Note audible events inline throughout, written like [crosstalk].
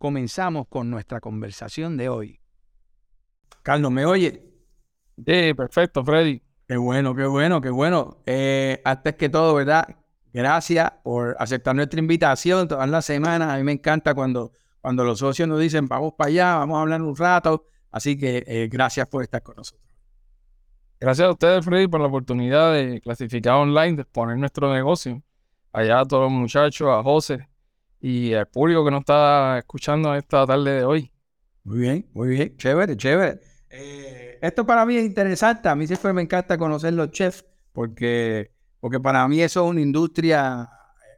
comenzamos con nuestra conversación de hoy. Carlos, ¿me oye? Sí, perfecto, Freddy. Qué bueno, qué bueno, qué bueno. Eh, antes que todo, ¿verdad? Gracias por aceptar nuestra invitación todas las semanas. A mí me encanta cuando, cuando los socios nos dicen, vamos para allá, vamos a hablar un rato. Así que eh, gracias por estar con nosotros. Gracias a ustedes, Freddy, por la oportunidad de clasificar online, de exponer nuestro negocio. Allá a todos los muchachos, a José, y al público que nos está escuchando esta tarde de hoy. Muy bien, muy bien, chévere, chévere. Eh, esto para mí es interesante, a mí siempre me encanta conocer los chefs porque, porque para mí eso es una industria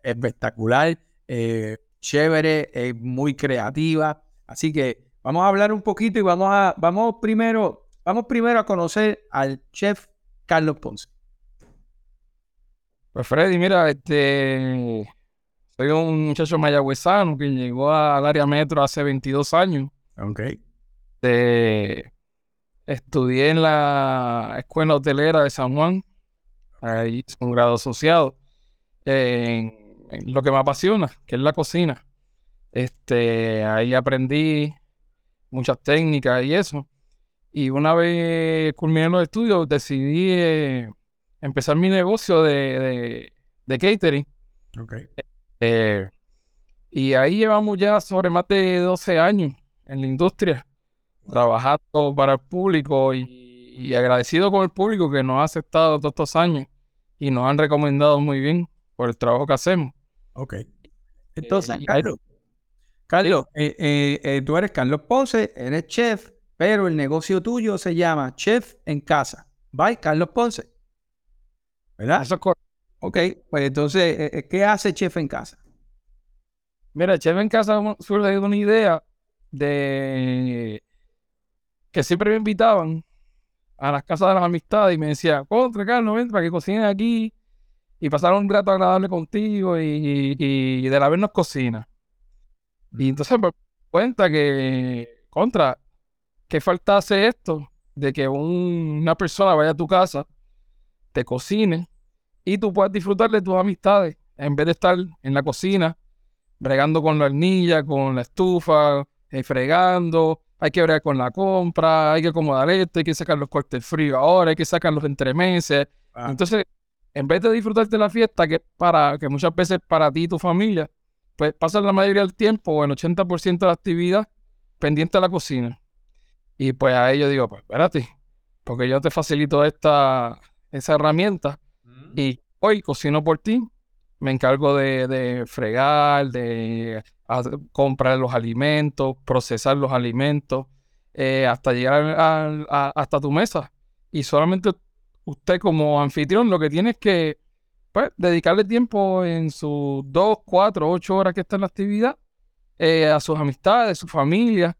espectacular, eh, chévere, es muy creativa. Así que vamos a hablar un poquito y vamos a, vamos primero, vamos primero a conocer al chef Carlos Ponce. Pues Freddy, mira, este soy un muchacho mayagüezano que llegó al área metro hace 22 años. Ok. estudié en la Escuela Hotelera de San Juan. Ahí hice un grado asociado. En, lo que me apasiona, que es la cocina. Este, ahí aprendí muchas técnicas y eso. Y una vez culminé los estudios, decidí eh, empezar mi negocio de, de catering. Okay. Eh, y ahí llevamos ya sobre más de 12 años en la industria, trabajando para el público y, agradecido con el público que nos ha aceptado todos estos años y nos han recomendado muy bien por el trabajo que hacemos. Ok. Entonces, eh, Carlos, Carlos eh, tú eres Carlos Ponce, eres chef, pero el negocio tuyo se llama Chef en Casa. Bye, Carlos Ponce. ¿Verdad? Eso es correcto. Ok, pues entonces, eh, eh, ¿qué hace Chef en Casa? Mira, Chef en Casa surge de una idea de que siempre me invitaban a las casas de las amistades y me decían, contra Carlos, ven para que cocinen aquí y pasar un rato agradable contigo y, de la vez nos cocina. Y entonces me cuenta que, contra, que falta hace esto, de que una persona vaya a tu casa, te cocine y tú puedas disfrutar de tus amistades en vez de estar en la cocina bregando con la hornilla, con la estufa, eh, fregando, hay que bregar con la compra, hay que acomodar esto, hay que sacar los cortes fríos ahora, hay que sacar los entremeses. Ah. Entonces, en vez de disfrutarte de la fiesta, que para que muchas veces para ti y tu familia, pues pasas la mayoría del tiempo, o el 80% de la actividad, pendiente de la cocina. Y pues a ellos digo, pues espérate, porque yo te facilito esta, esa herramienta y hoy cocino por ti, me encargo de, fregar, de comprar los alimentos, procesar los alimentos, eh, hasta llegar hasta tu mesa. Y solamente usted como anfitrión lo que tiene es que pues, dedicarle tiempo en sus dos, cuatro, ocho horas que está en la actividad eh, a sus amistades, su familia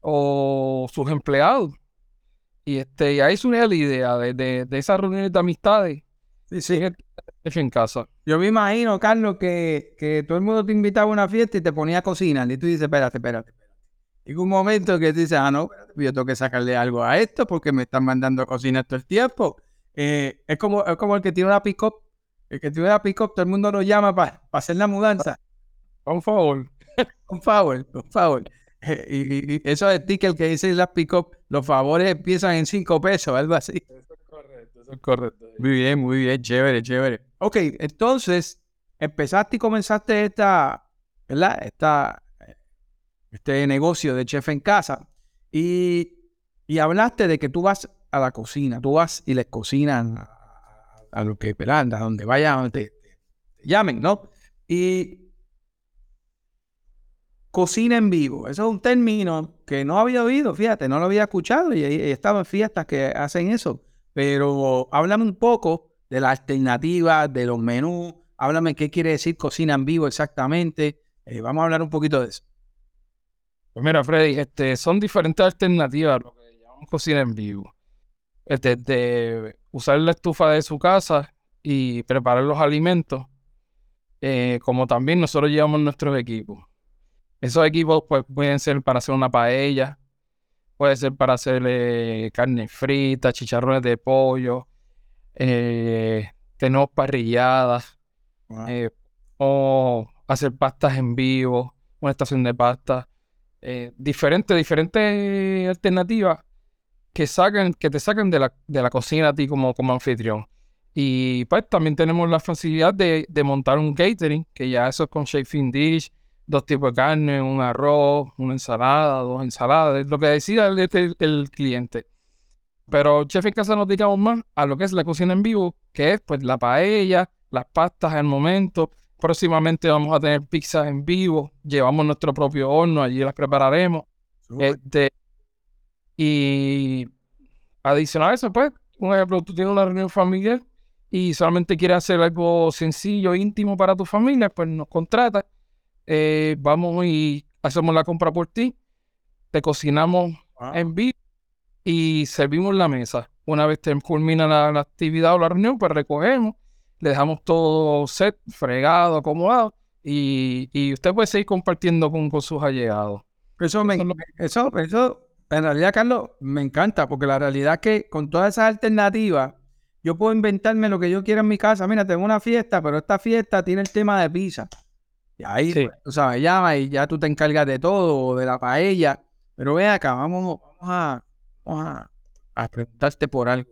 o sus empleados. Y, este, y ahí surge la idea de, de, de esas reuniones de amistades Es en casa. Yo me imagino, Carlos, que, que todo el mundo te invitaba a una fiesta y te ponía a cocinar. Y tú dices, espérate, espérate, espérate. Y un momento que tú dices, ah, no, yo tengo que sacarle algo a esto porque me están mandando a cocinar todo el tiempo. Eh, es, como, es como el que tiene una pick-up. El que tiene una pick-up, todo el mundo lo llama para hacer la mudanza. Por favor. [laughs] Por favor, por favor. Eh, y, y, eso es ticket que dice la pick-up, los favores empiezan en cinco pesos, algo así. Correcto. Muy bien, muy bien, chévere, chévere. Ok, entonces empezaste y comenzaste esta, ¿verdad? Esta, este negocio de chef en casa y, y hablaste de que tú vas a la cocina, tú vas y les cocinan a, lo que, ¿verdad? A donde vayan, donde te, llamen, ¿no? Y cocina en vivo, eso es un término que no había oído, fíjate, no lo había escuchado y, y estaba en fiestas que hacen eso. Pero háblame un poco de la alternativa, de los menús. Háblame qué quiere decir cocina en vivo exactamente. Eh, vamos a hablar un poquito de eso. Pues mira, Freddy, este, son diferentes alternativas lo que llamamos cocina en vivo. Este, de usar la estufa de su casa y preparar los alimentos, eh, como también nosotros llevamos nuestros equipos. Esos equipos pues, pueden ser para hacer una paella, puede ser para hacer eh, carne frita, chicharrones de pollo, eh, tenemos parrilladas, eh, o hacer pastas en vivo, una estación de pasta, eh, diferentes, diferentes alternativas que sacan, que te sacan de la, de la cocina a ti como, como anfitrión. Y pues también tenemos la facilidad de, de montar un catering, que ya eso es con chafing dish, dos tipos de carne, un arroz, una ensalada, dos ensaladas, lo que decida el, el, el cliente. Pero Chef en Casa nos dedicamos más a lo que es la cocina en vivo, que es pues la paella, las pastas al momento. Próximamente vamos a tener pizzas en vivo, llevamos nuestro propio horno, allí las prepararemos. Este, y adicional a eso, pues, un ejemplo, tú tienes una reunión familiar y solamente quieres hacer algo sencillo, íntimo para tu familia, pues nos contratas, eh, vamos y hacemos la compra por ti, te cocinamos Wow. en vivo y servimos la mesa. Una vez te culmina la, la actividad o la reunión, pues recogemos, le dejamos todo set, fregado, acomodado y, y usted puede seguir compartiendo con, con sus allegados. Eso, me, eso, eso, en realidad, Carlos, me encanta, porque la realidad es que con todas esas alternativas, yo puedo inventarme lo que yo quiera en mi casa. Mira, tengo una fiesta, pero esta fiesta tiene el tema de pizza. Y ahí, Sí. pues, tú sabes, llama y ya tú te encargas de todo, o de la paella. Pero ve acá, vamos, vamos a, vamos a, a preguntarte por algo.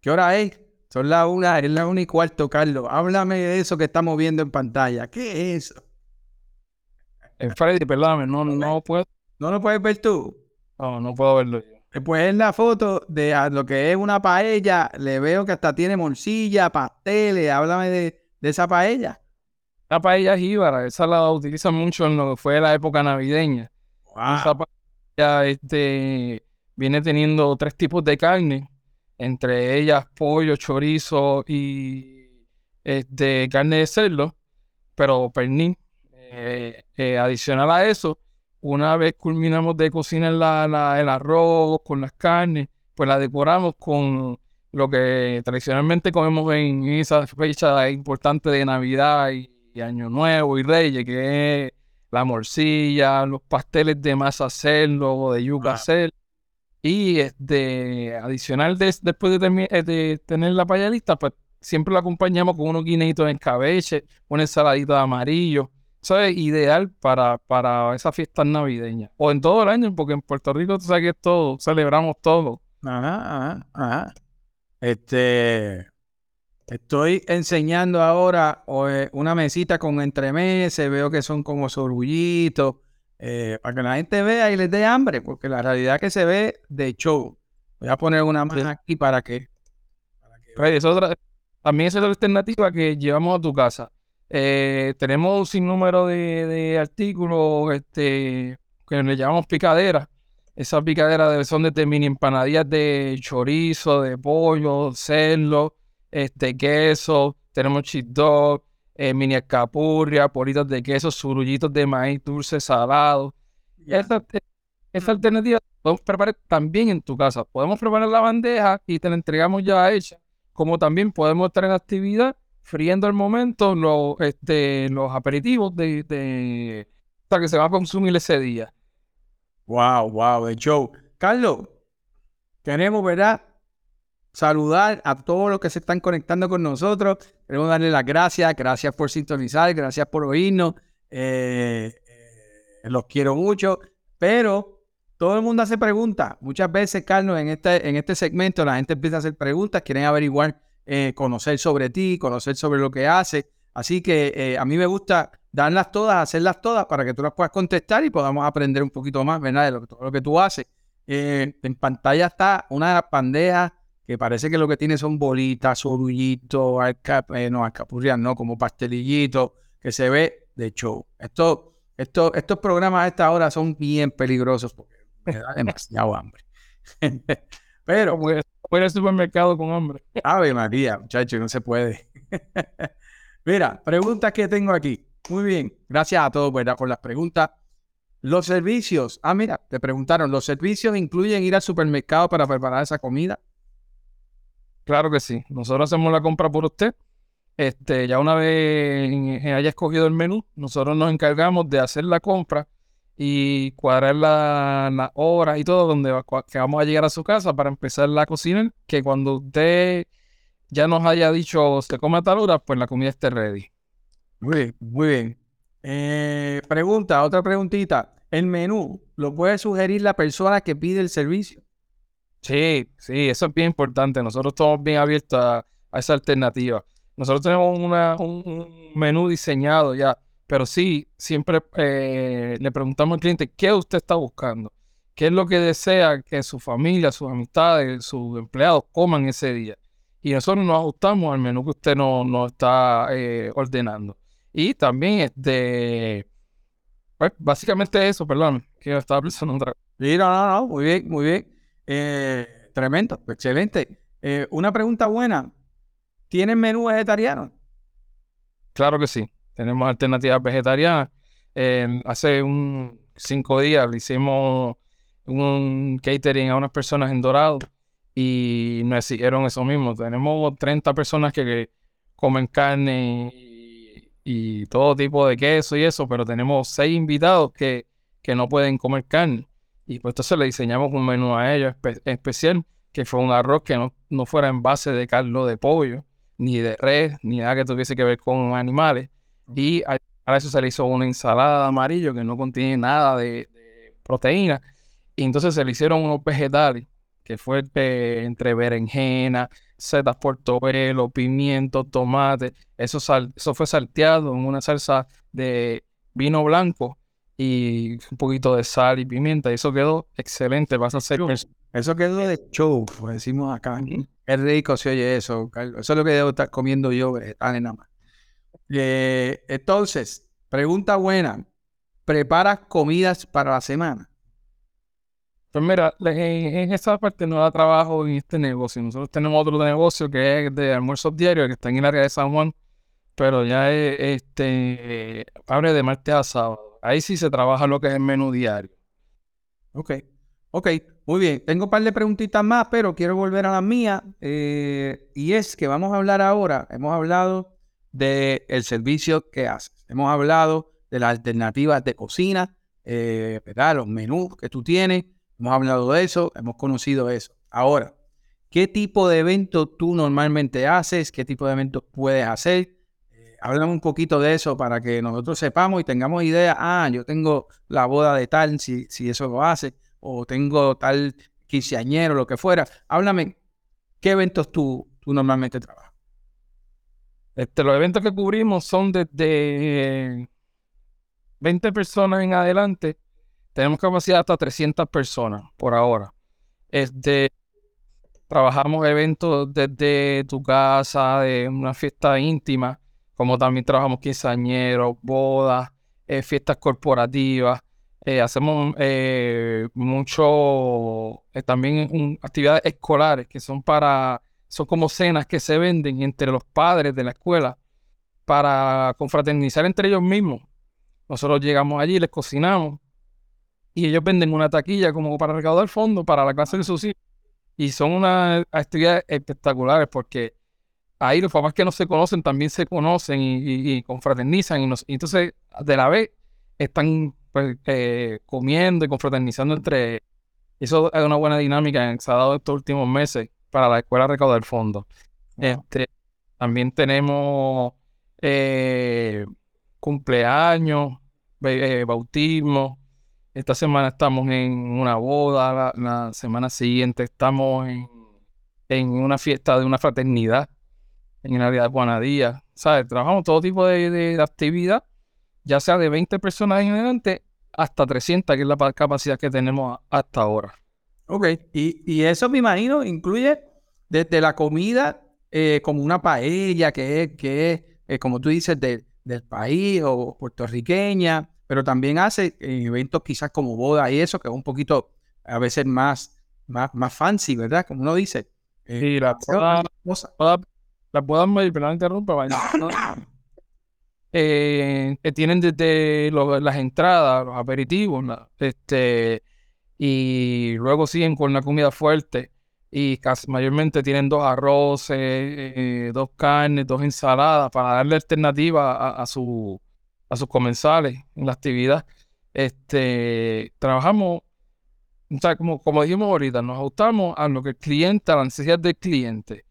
¿Qué hora es? Son las una, es la una y cuarto, Carlos. Háblame de eso que estamos viendo en pantalla. ¿Qué es eso? Eh, Freddy, perdóname, no, no puedo, ¿No lo puedes ver tú? no, no puedo verlo yo. Eh, Pues es la foto de a lo que es una paella. Le veo que hasta tiene morcilla, pasteles. Háblame de, de esa paella. La paella jíbara, esa la utilizan mucho en lo que fue la época navideña. Esa paella este, viene teniendo tres tipos de carne, entre ellas pollo, chorizo y este, carne de cerdo, pero pernil. Eh, eh, adicional a eso, una vez culminamos de cocinar la- la- el arroz con las carnes, pues la decoramos con lo que tradicionalmente comemos en esa fecha importante de Navidad y, y Año Nuevo y Reyes, que es la morcilla, los pasteles de masa cerdo o de yuca Ah. cerdo. Y este, adicional de, después de, eh, de tener la paella lista, pues siempre lo acompañamos con unos guineitos en cabeche, una ensaladita de amarillo. Eso es ideal para, para esas fiestas navideñas. O en todo el año, porque en Puerto Rico tú sabes que es todo, celebramos todo. Ajá, ajá, ajá. Este. Estoy enseñando ahora eh, una mesita con entremeses. Veo que son como sorullitos. eh, para que la gente vea y les dé hambre. Porque la realidad que se ve de show. Voy a poner una más aquí para que. para que- Freddy, es otra- también es otra alternativa que llevamos a tu casa. Eh, tenemos un sinnúmero de, de artículos este, que le llamamos picaderas. Esas picaderas de- son desde mini empanadillas de chorizo, de pollo, cerdo, este, queso. Tenemos dog, eh, mini escapurria, bolitas de queso, surullitos de maíz dulce, salado. Ya. Esta, esta alternativa podemos preparar también en tu casa. Podemos preparar la bandeja y te la entregamos ya hecha. Como también podemos estar en actividad, friendo al momento los, este, los aperitivos de, de, sea, que se va a consumir ese día. Wow, wow, de show. Carlos, queremos, ¿verdad? Saludar a todos los que se están conectando con nosotros. Queremos darle las gracias. Gracias por sintonizar, gracias por oírnos. Eh, eh, los quiero mucho. Pero todo el mundo hace preguntas. Muchas veces, Carlos, en este, en este segmento la gente empieza a hacer preguntas, quieren averiguar, eh, conocer sobre ti, conocer sobre lo que haces. Así que a mí me gusta darlas todas, hacerlas todas para que tú las puedas contestar y podamos aprender un poquito más, ¿verdad? De lo, todo lo que tú haces. En pantalla está una de las bandejas que parece que lo que tiene son bolitas, sorullitos, alca- eh, no, alcapurrias, no, como pastelillitos, que se ve de show. Esto, esto, estos programas a esta hora son bien peligrosos porque me da [laughs] demasiado hambre. [laughs] Pero, Como que voy al supermercado con hambre. Ave María, muchachos, no se puede. [laughs] Mira, preguntas que tengo aquí. Muy bien, gracias a todos, ¿verdad? Por las preguntas. Los servicios. Ah, mira, te preguntaron, ¿los servicios incluyen ir al supermercado para preparar esa comida? Claro que sí. Nosotros hacemos la compra por usted. Este, ya una vez haya escogido el menú, nosotros nos encargamos de hacer la compra y cuadrar las la horas y todo donde que vamos a llegar a su casa para empezar la cocina, que cuando usted ya nos haya dicho se come a tal hora, pues la comida esté ready. Muy bien, muy bien. Eh, pregunta, otra preguntita. ¿El menú lo puede sugerir la persona que pide el servicio? Sí, sí, eso es bien importante. Nosotros estamos bien abiertos a, esa alternativa. Nosotros tenemos un, menú diseñado ya, pero sí, siempre eh, le preguntamos al cliente qué usted está buscando, qué es lo que desea que su familia, sus amistades, sus empleados coman ese día. Y nosotros nos ajustamos al menú que usted nos no está eh, ordenando. Y también, este, pues, básicamente eso, perdón, que yo estaba pensando otra cosa. Sí, no, no, no, muy bien, muy bien. Eh, tremendo, excelente. Eh, una pregunta buena. ¿Tienen menú vegetariano? Claro que sí. Tenemos alternativas vegetarianas. hace un cinco días le hicimos un catering a unas personas en Dorado y nos exigieron eso mismo. Tenemos 30 personas que comen carne y todo tipo de queso y eso, pero tenemos seis invitados que, que no pueden comer carne. Y pues entonces le diseñamos un menú a ellos especial, que fue un arroz que no, no fuera en base de caldo de pollo, ni de res, ni nada que tuviese que ver con animales. Y a, eso se le hizo una ensalada amarillo que no contiene nada de, proteína. Y entonces se le hicieron unos vegetales, que fue entre berenjena, setas portobelo, pimiento, tomate. Eso, eso fue salteado en una salsa de vino blanco y un poquito de sal y pimienta. Y eso quedó excelente. Vas a hacer eso. quedó de show, como decimos acá. Es rico si oye eso, Carlos. Eso es lo que debo estar comiendo yo, vegetales nada más. Eh, entonces, pregunta buena. ¿Preparas comidas para la semana? Pues mira, en, esa parte no da trabajo en este negocio. Nosotros tenemos otro negocio que es de almuerzos diarios, que está en el área de San Juan, pero ya es, este, abre de martes a sábado. Ahí sí se trabaja lo que es el menú diario. Ok, ok, muy bien. Tengo un par de preguntitas más, pero quiero volver a la mía. Eh, y es que vamos a hablar ahora, hemos hablado del servicio que haces. Hemos hablado de las alternativas de cocina, eh. Los menús que tú tienes Hemos hablado de eso, hemos conocido eso. Ahora, ¿qué tipo de evento tú normalmente haces? ¿Qué tipo de eventos puedes hacer? Háblame un poquito de eso para que nosotros sepamos y tengamos idea. Ah, yo tengo la boda de tal, si, si eso lo hace, o tengo tal quinceañero, lo que fuera. Háblame, ¿qué eventos tú, tú normalmente trabajas? Este, los eventos que cubrimos son desde 20 personas en adelante tenemos capacidad hasta 300 personas por ahora. Este, trabajamos eventos desde tu casa, de una fiesta íntima, como también trabajamos quinceañeros, bodas, eh, fiestas corporativas. Eh, hacemos eh, mucho, también actividades escolares que son para, son como cenas que se venden entre los padres de la escuela para confraternizar entre ellos mismos. Nosotros llegamos allí, les cocinamos y ellos venden una taquilla como para recaudar fondos para la clase de sus hijos. Y son unas actividades espectaculares porque ahí los papás que no se conocen también se conocen y, confraternizan. Y, entonces, de la vez, están pues, eh, comiendo y confraternizando entre Eso es una buena dinámica que se ha dado estos últimos meses para la escuela recaudar fondos. Este, también tenemos eh, cumpleaños, eh, bautismo, esta semana estamos en una boda, la, semana siguiente estamos en, una fiesta de una fraternidad en el área de Juanadía. ¿Sabes? Trabajamos todo tipo de, actividad, ya sea de 20 personas en adelante hasta 300, que es la capacidad que tenemos hasta ahora. Ok, y, eso me imagino incluye desde la comida eh, como una paella, que es, que es eh, como tú dices, del país o puertorriqueña, pero también hace eventos quizás como boda y eso, que es un poquito a veces más, más, más fancy, ¿verdad? Como uno dice. Eh, sí, la boda, la boda, perdón, interrumpa, eh, que tienen desde lo- las entradas, los aperitivos, la- este, y luego siguen con la comida fuerte. Y casi, mayormente tienen dos arroces, eh, dos carnes, dos ensaladas para darle alternativa a, a su, a sus comensales en la actividad. Este, trabajamos, o sea, como, como dijimos ahorita, nos ajustamos a lo que el cliente, a la necesidad del cliente.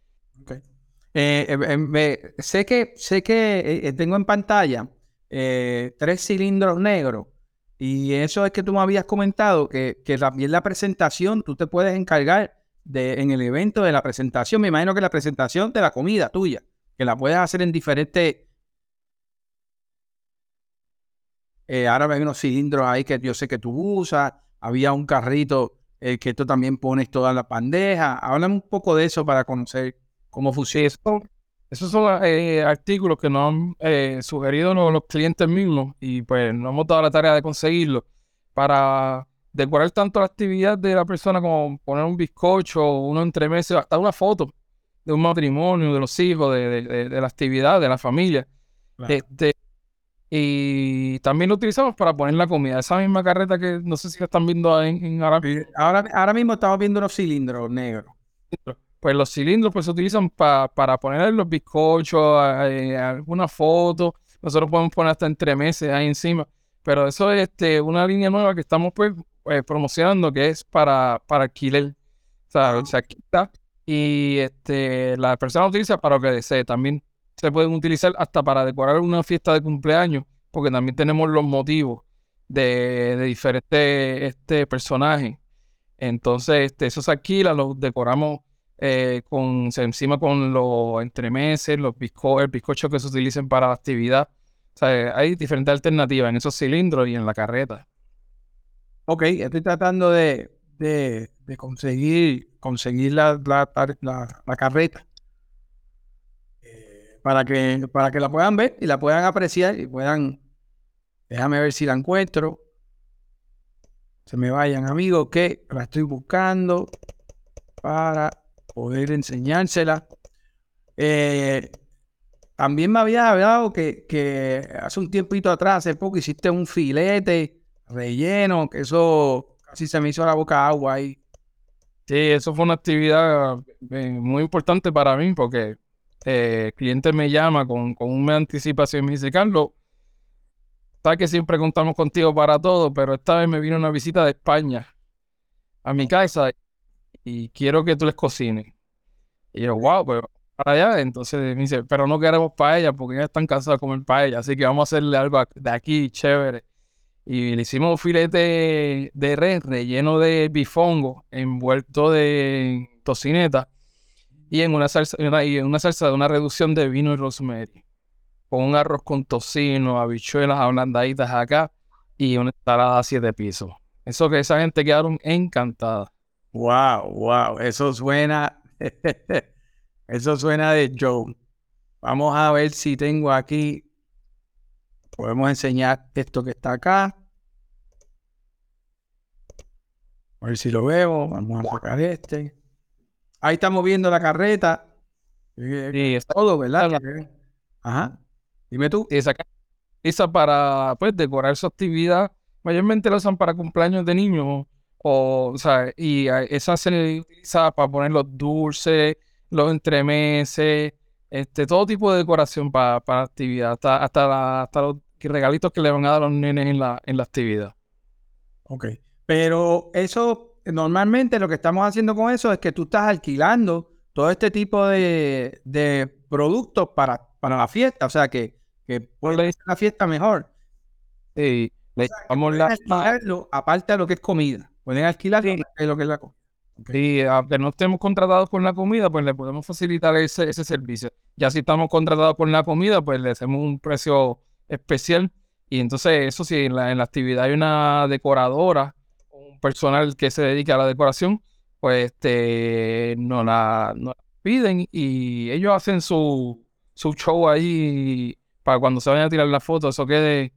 Eh, eh, eh, sé que, sé que eh, eh, tengo en pantalla tres cilindros negros y eso es que tú me habías comentado que, también la presentación, tú te puedes encargar de, en el evento de la presentación, me imagino que la presentación de la comida tuya, que la puedes hacer en diferentes... Ahora hay unos cilindros ahí que yo sé que tú usas, había un carrito que tú también pones todas las bandejas. Háblame un poco de eso para conocer funciona. eso- esos son eh, artículos que nos han eh, sugerido los, los clientes mismos y pues nos hemos dado la tarea de conseguirlo para decorar tanto la actividad de la persona como poner un bizcocho, uno entremeses, hasta una foto de un matrimonio, de los hijos, de, de- de- de la actividad, de la familia. Claro. Este, y también lo utilizamos para poner la comida. Esa misma carreta que no sé si la están viendo en, en ahora Ahora, ahora mismo estamos viendo unos cilindros negros. Pues los cilindros pues se utilizan pa- para poner los bizcochos, eh, alguna foto. Nosotros podemos poner hasta entremeses ahí encima. Pero eso es este, una línea nueva que estamos pues eh, promocionando que es para, para alquiler. O sea, se alquila y este, la persona lo utiliza para lo que desee. También se pueden utilizar hasta para decorar una fiesta de cumpleaños, porque también tenemos los motivos de, de diferentes este, personajes. Entonces, este, eso se alquila, lo decoramos eh, con, encima con los entremeses, los bizco el bizcocho que se utilicen para la actividad. Hay diferentes alternativas en esos cilindros y en la carreta. Ok, estoy tratando de, de, de conseguir, conseguir la, la, la- la carreta eh, para que, para que la puedan ver y la puedan apreciar y puedan. Déjame ver si la encuentro. Se me vayan, amigos, que la estoy buscando para poder enseñársela. Eh, también me habías hablado que, que hace un tiempito atrás, hace poco, hiciste un filete relleno, que eso casi se me hizo la boca agua ahí. Sí, eso fue una actividad eh, muy importante para mí porque eh, el cliente me llama con, con una anticipación y me dice, Carlos, sabes que siempre contamos contigo para todo, pero esta vez me vino una visita de España a mi casa y quiero que tú les cocines. Y yo, wow, pues para allá. Entonces me dice, pero no queremos paella porque ya están cansados de comer paella, así que vamos a hacerle algo de aquí chévere. Y le hicimos un filete de res relleno de bifongo, envuelto de tocineta y en una salsa, y en una salsa de una reducción de vino y rosemary. Con un arroz con tocino, habichuelas ablandaditas acá y una ensalada a siete pisos. Eso que esa gente quedaron encantada. Wow, wow, eso suena, [laughs] eso suena de Joe. Vamos a ver si tengo aquí, podemos enseñar esto que está acá. A ver si lo veo, vamos a sacar este. Ahí estamos viendo la carreta. Eh, Y esa, Todo, ¿verdad? Ajá. Dime tú. esa esa para pues decorar su actividad, mayormente la usan para cumpleaños de niños. O, o sea, y esa se utiliza para poner los dulces, los entremeses, este, todo tipo de decoración para, para la actividad, hasta, hasta, la- hasta los regalitos que le van a dar a los nenes en la, en la actividad. Ok. Pero eso, normalmente lo que estamos haciendo con eso es que tú estás alquilando todo este tipo de, de productos para, para la fiesta. O sea, que, que puede le- ser la fiesta mejor. Y le la, alquilarlo aparte de lo que es comida. Pueden alquilar Sí. lo que es la comida. Y aunque no estemos contratados con la comida, pues le podemos facilitar ese, ese servicio. Ya si estamos contratados con la comida, pues le hacemos un precio especial. Y entonces, eso sí, en la, en la actividad hay una decoradora, un personal que se dedica a la decoración, pues este, nos la, nos la piden y ellos hacen su, su show ahí para cuando se vayan a tirar la foto, eso quede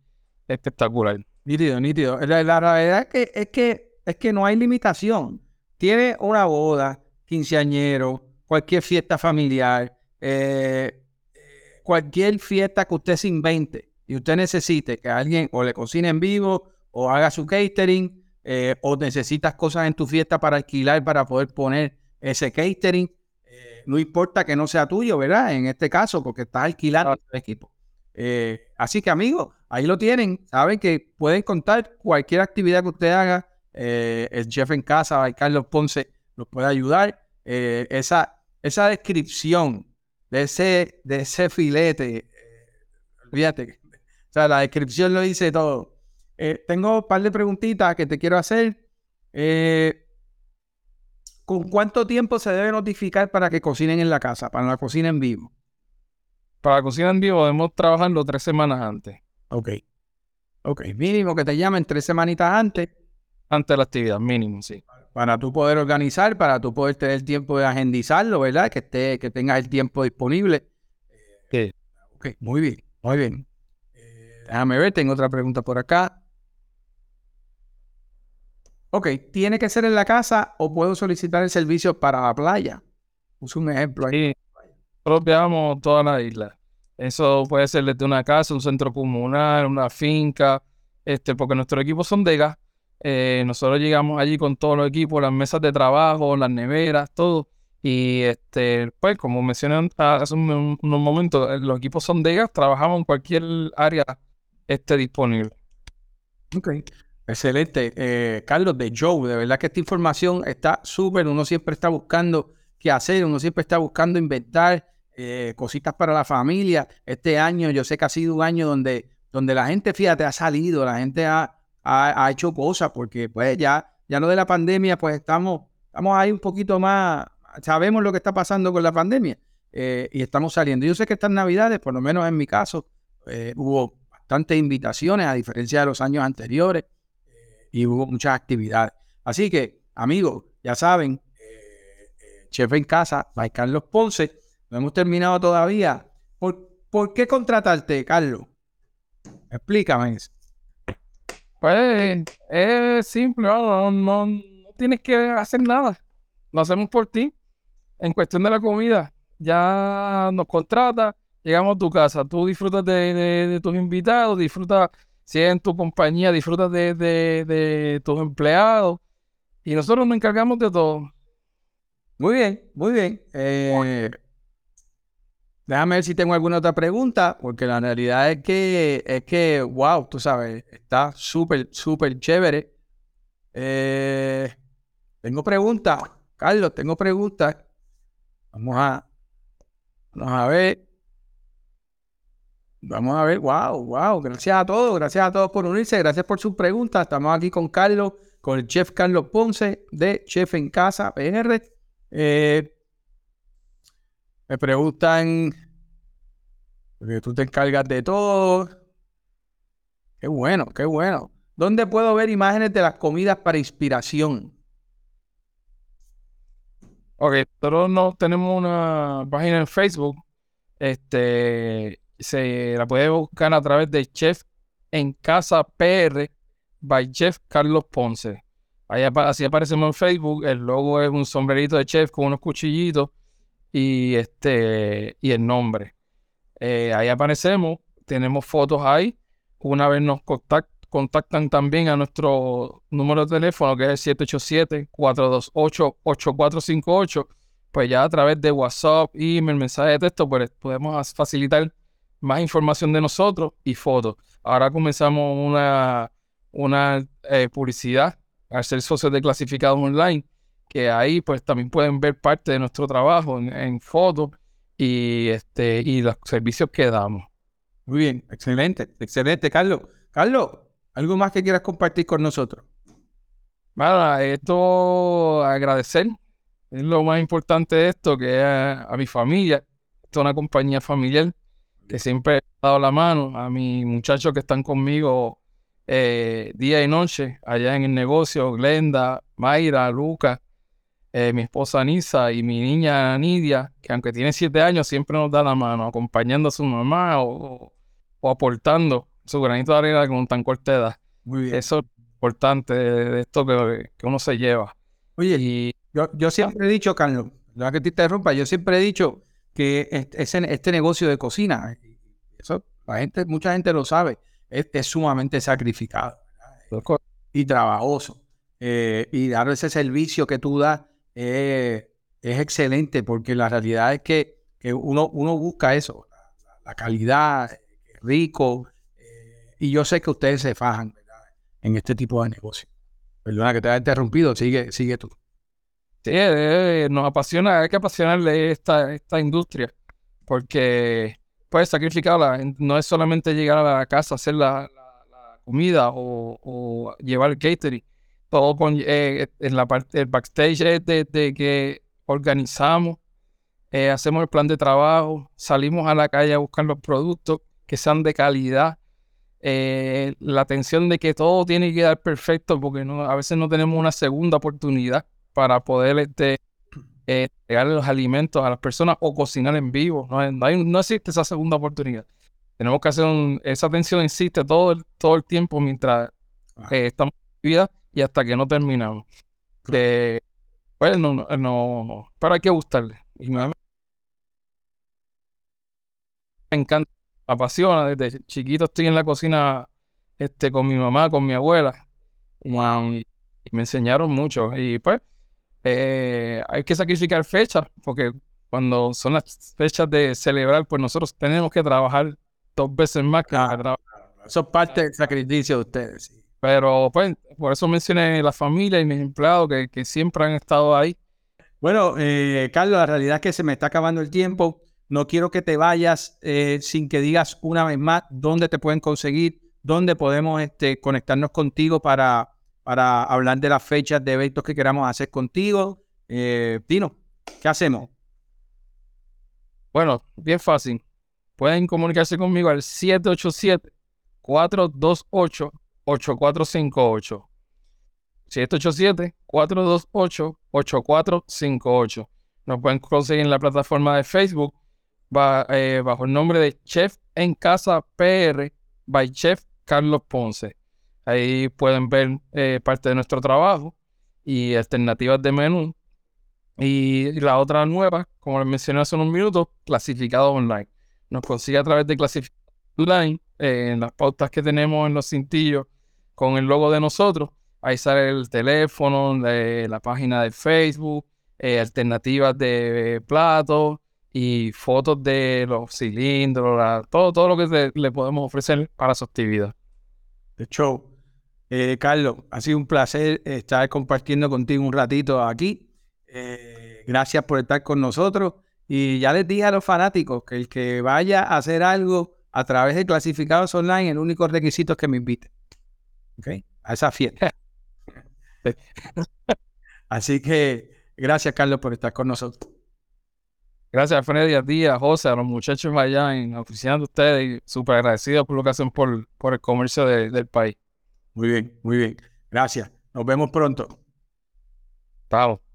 espectacular. Nítido, nítido. La, la realidad es que, es que es que no hay limitación. Tiene una boda, quinceañero, cualquier fiesta familiar, eh, cualquier fiesta que usted se invente. y usted necesite que alguien o le cocine en vivo o haga su catering eh, o necesitas cosas en tu fiesta para alquilar para poder poner ese catering, eh, no importa que no sea tuyo, ¿verdad? En este caso, porque estás alquilando el equipo. Eh, así que amigos, ahí lo tienen. Saben que pueden contar cualquier actividad que usted haga. El chef en casa, Carlos Ponce, nos puede ayudar. esa, esa descripción de ese, de ese filete, olvídate, o sea, la descripción lo dice todo. tengo un par de preguntitas que te quiero hacer. Eh, ¿Con cuánto tiempo se debe notificar para que cocinen en la casa, para la cocina en vivo? Para la cocina en vivo debemos trabajarlo tres semanas antes. Ok. Ok, mínimo que te llamen tres semanitas antes. Antes de la actividad, mínimo, sí. Para tú poder organizar, para tú poder tener tiempo de agendizarlo, ¿verdad? Que, esté, que tengas el tiempo disponible. Sí. Ok, muy bien, muy bien. Eh, déjame ver, tengo otra pregunta por acá. Ok, ¿tiene que ser en la casa o puedo solicitar el servicio para la playa? Uso un ejemplo ahí. Sí, toda la isla. Eso puede ser desde una casa, un centro comunal, una finca, este, porque nuestros equipos son de gas. Eh, nosotros llegamos allí con todos los equipos, las mesas de trabajo, las neveras, todo. Y este, pues, como mencioné hace unos momentos, eh, los equipos son de gas, trabajamos en cualquier área esté disponible. Ok. Excelente. Eh, Carlos, de Joe, de verdad que esta información está súper. Uno siempre está buscando qué hacer, uno siempre está buscando inventar cositas para la familia. Este año, yo sé que ha sido un año donde, donde la gente, fíjate, ha salido, la gente ha, ha, hecho cosas, porque pues ya, ya lo de la pandemia, pues estamos, estamos ahí un poquito más, sabemos lo que está pasando con la pandemia eh, y estamos saliendo. Yo sé que estas navidades, por lo menos en mi caso, hubo bastantes invitaciones, a diferencia de los años anteriores y hubo muchas actividades. Así que, amigos, ya saben, eh, eh, Chef en Casa, by Carlos Ponce, no hemos terminado todavía. ¿Por, ¿por qué contratarte, Carlos? Explícame eso. Pues es simple, no, no, tienes que hacer nada. Lo hacemos por ti. En cuestión de la comida, ya nos contrata, llegamos a tu casa, tú disfrutas de tus invitados, disfrutas si en tu compañía, disfrutas de, tus empleados y nosotros nos encargamos de todo. Muy bien, muy bien. Eh, déjame ver si tengo alguna otra pregunta, porque la realidad es que, es que, wow, tú sabes, está súper, súper chévere. Eh, tengo preguntas, Carlos, tengo preguntas. Vamos a, vamos a ver. Vamos a ver, wow, wow, gracias a todos, gracias a todos por unirse, gracias por sus preguntas. Estamos aquí con Carlos, con el chef Carlos Ponce de Chef en Casa PR. Eh, me preguntan, porque tú te encargas de todo. Qué bueno, qué bueno. ¿Dónde puedo ver imágenes de las comidas para inspiración? Ok, nosotros no tenemos una página en Facebook. Este, se la puede buscar a través de Chef en Casa PR by Chef Carlos Ponce. Ahí, así aparecemos en Facebook. El logo es un sombrerito de chef con unos cuchillitos y este y el nombre. Eh, ahí aparecemos. Tenemos fotos ahí. Una vez nos contactan también a nuestro número de teléfono que es el 787-428-8458. Pues ya a través de WhatsApp, email, mensaje de texto, pues podemos facilitar más información de nosotros y fotos. Ahora comenzamos una, una eh, publicidad al ser socios de clasificados online, que ahí pues también pueden ver parte de nuestro trabajo en, fotos y, este, y los servicios que damos. Muy bien, excelente, excelente, Carlos. Carlos, ¿algo más que quieras compartir con nosotros? Bueno, esto agradecer, es lo más importante de esto, que es a, mi familia, esto es una compañía familiar que siempre he dado la mano a mis muchachos que están conmigo eh, día y noche allá en el negocio, Glenda, Mayra, Luca, eh, mi esposa Nisa y mi niña Nidia, que aunque tiene siete años, siempre nos da la mano, acompañando a su mamá o, aportando su granito de arena con tan corta edad. Muy bien. Eso es importante de, esto que, uno se lleva. Oye, y, yo, yo siempre he dicho, Carlos, que te interrumpa, yo siempre he dicho que este, este negocio de cocina, eso La gente, mucha gente lo sabe, es, sumamente sacrificado y trabajoso. Eh, y dar ese servicio que tú das es excelente porque la realidad es que, uno, uno busca eso, la, calidad, rico. Eh, y yo sé que ustedes se fajan en este tipo de negocio. Perdona que te haya interrumpido, sigue, sigue tú. Sí, eh, nos apasiona, hay que apasionarle esta, esta industria porque puedes sacrificarla. No es solamente llegar a la casa hacer la, comida o, llevar el catering. Todo con, eh, en la parte del backstage es de, que organizamos, eh, hacemos el plan de trabajo, salimos a la calle a buscar los productos que sean de calidad. Eh, la atención de que todo tiene que quedar perfecto porque no, a veces no tenemos una segunda oportunidad para poder este, eh, los alimentos a las personas o cocinar en vivo. No, no, existe esa segunda oportunidad. Tenemos que hacer esa atención insiste todo el, todo el tiempo mientras ah. estamos en vida y hasta que no terminamos. pues no, no, pero hay que gustarle. Y me, encanta, me apasiona. Desde chiquito estoy en la cocina este, con mi mamá, con mi abuela. y me enseñaron mucho. Y pues eh, hay que sacrificar fechas, porque cuando son las fechas de celebrar, pues nosotros tenemos que trabajar dos veces más que Eso es parte del sacrificio de ustedes. Pero pues, por eso mencioné la familia y mis empleados que, que siempre han estado ahí. Bueno, eh, Carlos, la realidad es que se me está acabando el tiempo. No quiero que te vayas eh, sin que digas una vez más dónde te pueden conseguir, dónde podemos este, conectarnos contigo para para hablar de las fechas de eventos que queramos hacer contigo. Eh, Tino, ¿qué hacemos? Bueno, bien fácil. Pueden comunicarse conmigo al 787-428-8458. 787-428-8458. Nos pueden conseguir en la plataforma de Facebook eh, bajo el nombre de Chef en Casa PR by Chef Carlos Ponce. Ahí pueden ver eh, parte de nuestro trabajo y alternativas de menú. Y, la otra nueva, como les mencioné hace unos minutos, clasificado online. Nos consigue a través de clasificado online eh, en las pautas que tenemos en los cintillos con el logo de nosotros. Ahí sale el teléfono, la página de Facebook, eh, alternativas de platos y fotos de los cilindros, todo, todo lo que le podemos ofrecer para su actividad. De hecho, eh, Carlos, ha sido un placer estar compartiendo contigo un ratito aquí. Eh, gracias por estar con nosotros. Y ya les dije a los fanáticos que el que vaya a hacer algo a través de clasificados online, el único requisito es que me invite. ¿Ok? A esa fiesta. [laughs] Así que gracias, Carlos, por estar con nosotros. Gracias, Freddy, a ti, a José, a los muchachos allá en la oficina de ustedes y súper agradecido por lo que hacen por, por el comercio del país. Muy bien, muy bien. Gracias. Nos vemos pronto. Chao.